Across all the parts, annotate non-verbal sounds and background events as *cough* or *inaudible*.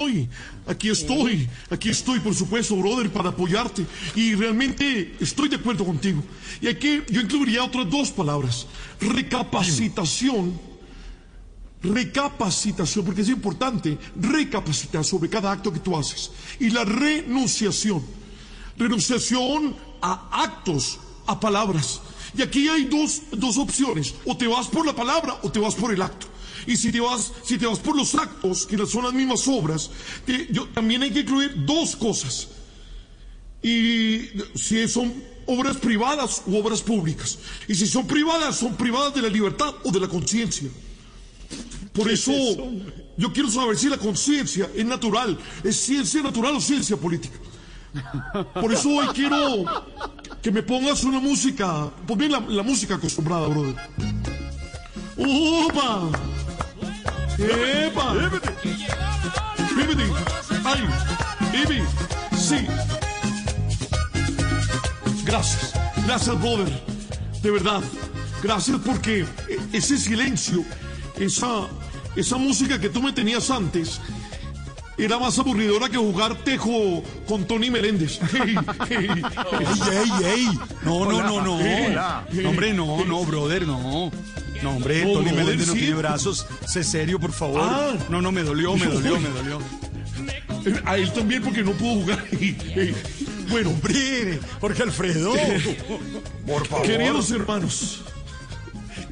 Estoy, aquí estoy, aquí estoy, por supuesto, brother, para apoyarte. Y realmente estoy de acuerdo contigo. Y aquí yo incluiría otras dos palabras. Recapacitación. Recapacitación, porque es importante recapacitar sobre cada acto que tú haces. Y la renunciación. Renunciación a actos, a palabras. Y aquí hay dos, dos opciones. O te vas por la palabra o te vas por el acto. Y si te vas, si te vas por los actos, que son las mismas obras, te- yo, también hay que incluir dos cosas. Y si son obras privadas u obras públicas. Y si son privadas, son privadas de la libertad o de la conciencia. Por eso, yo quiero saber si la conciencia es natural, es ciencia natural o ciencia política. Por eso hoy quiero que me pongas una música, ponme la, la música acostumbrada, brother. ¡Opa! ¡Epa! ¡Bíbete! ¡Ay! ¡Bibi! ¡Sí! Gracias, gracias, brother. De verdad, gracias porque ese silencio, esa, esa música que tú me tenías antes, era más aburridora que jugar tejo con Tony Meléndez. *laughs* ¡Ey, ey, ey! No, no, no. No, hombre, no, no, brother, no. No, hombre, No, Tony Meléndez no sí. tiene brazos. Sé serio, por favor. Ah. No, no, me dolió, me dolió, me dolió. A él también porque no pudo jugar. *laughs* Bueno, Hombre, Jorge Alfredo. Por favor. Queridos hermanos,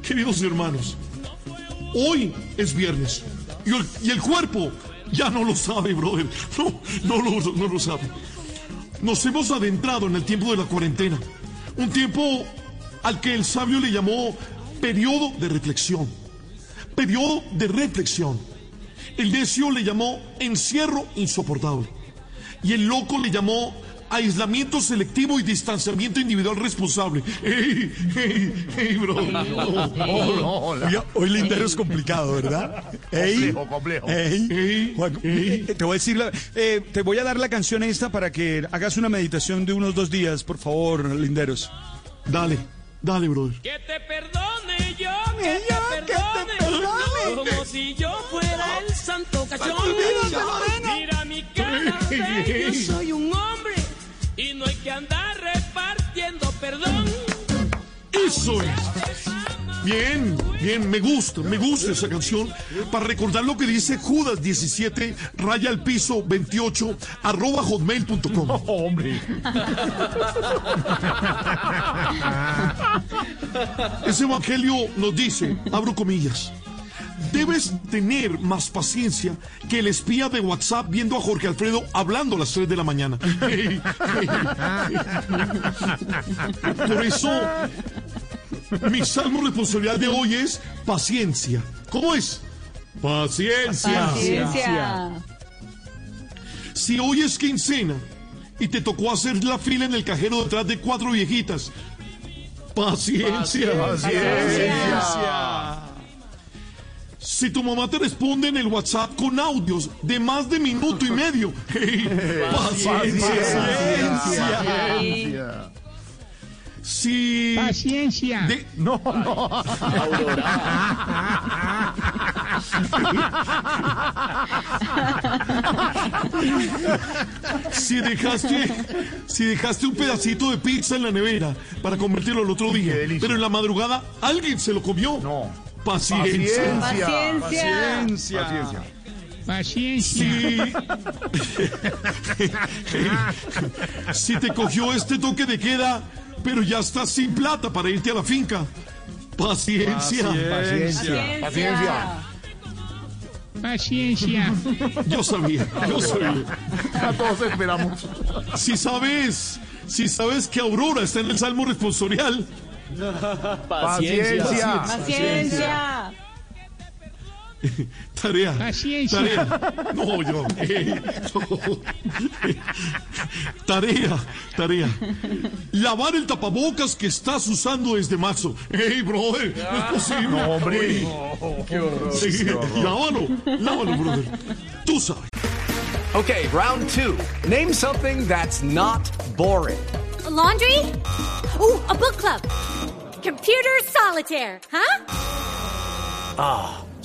queridos hermanos, hoy es viernes y el, y el cuerpo ya no lo sabe, brother. No, no lo, no lo sabe. Nos hemos adentrado en el tiempo de la cuarentena, un tiempo al que el sabio le llamó periodo de reflexión. Periodo de reflexión. El necio le llamó encierro insoportable. Y el loco le llamó aislamiento selectivo y distanciamiento individual responsable. ¡Ey, ey, ey, bro! *laughs* Hoy lindero es complicado, ¿verdad? Ey, Complejo, complejo. ey, Juan, ey. eh, te voy a decir, la- eh, te voy a dar la canción esta para que hagas una meditación de unos dos días, por favor, linderos. Dale, dale, brother. Que te perdone yo, que te perdone, como si yo fuera el santo cachón. Mira mi cara, yo soy un hombre y no hay que andar repartiendo perdón. Eso es. Bien, bien, me gusta, me gusta esa canción para recordar lo que dice Judas 17, raya al piso 28, arroba hotmail.com. *laughs* Hombre. Ese evangelio nos dice, abro comillas, debes tener más paciencia que el espía de WhatsApp viendo a Jorge Alfredo hablando a las 3 de la mañana. *laughs* Por eso, *laughs* mi salmo responsabilidad de hoy es paciencia. ¿Cómo es? Paciencia. Ciencia. Si hoy es quincena y te tocó hacer la fila en el cajero detrás de cuatro viejitas, paciencia. Paciencia. Si tu mamá te responde en el WhatsApp con audios de más de minuto y medio, *laughs* hey, paciencia. Paciencia. Si Paciencia. de- No, no. si dejaste, si dejaste un pedacito de pizza en la nevera para convertirlo el otro día, pero en la madrugada alguien se lo comió. No. Paciencia. Paciencia. Paciencia. Paciencia. Si, *laughs* si te cogió este toque de queda, pero ya estás sin plata para irte a la finca. Paciencia. Paciencia. Paciencia. Paciencia. *laughs* Yo sabía, yo sabía. A todos esperamos. Si sabes, si sabes que Aurora está en el Salmo responsorial, Paciencia. Paciencia. *laughs* Tarea. Paciencia. Tarea. No, yo. *laughs* eh, no. Tarea, tarea. Lavar el tapabocas que estás usando desde marzo. Hey, brother, no es posible. No, hombre. Oye, sí, lávalo, lávalo, brother. Tú sabes. Okay, round two. Name something that's not boring. laundry? Ooh, a book club. Computer solitaire, huh? Ah,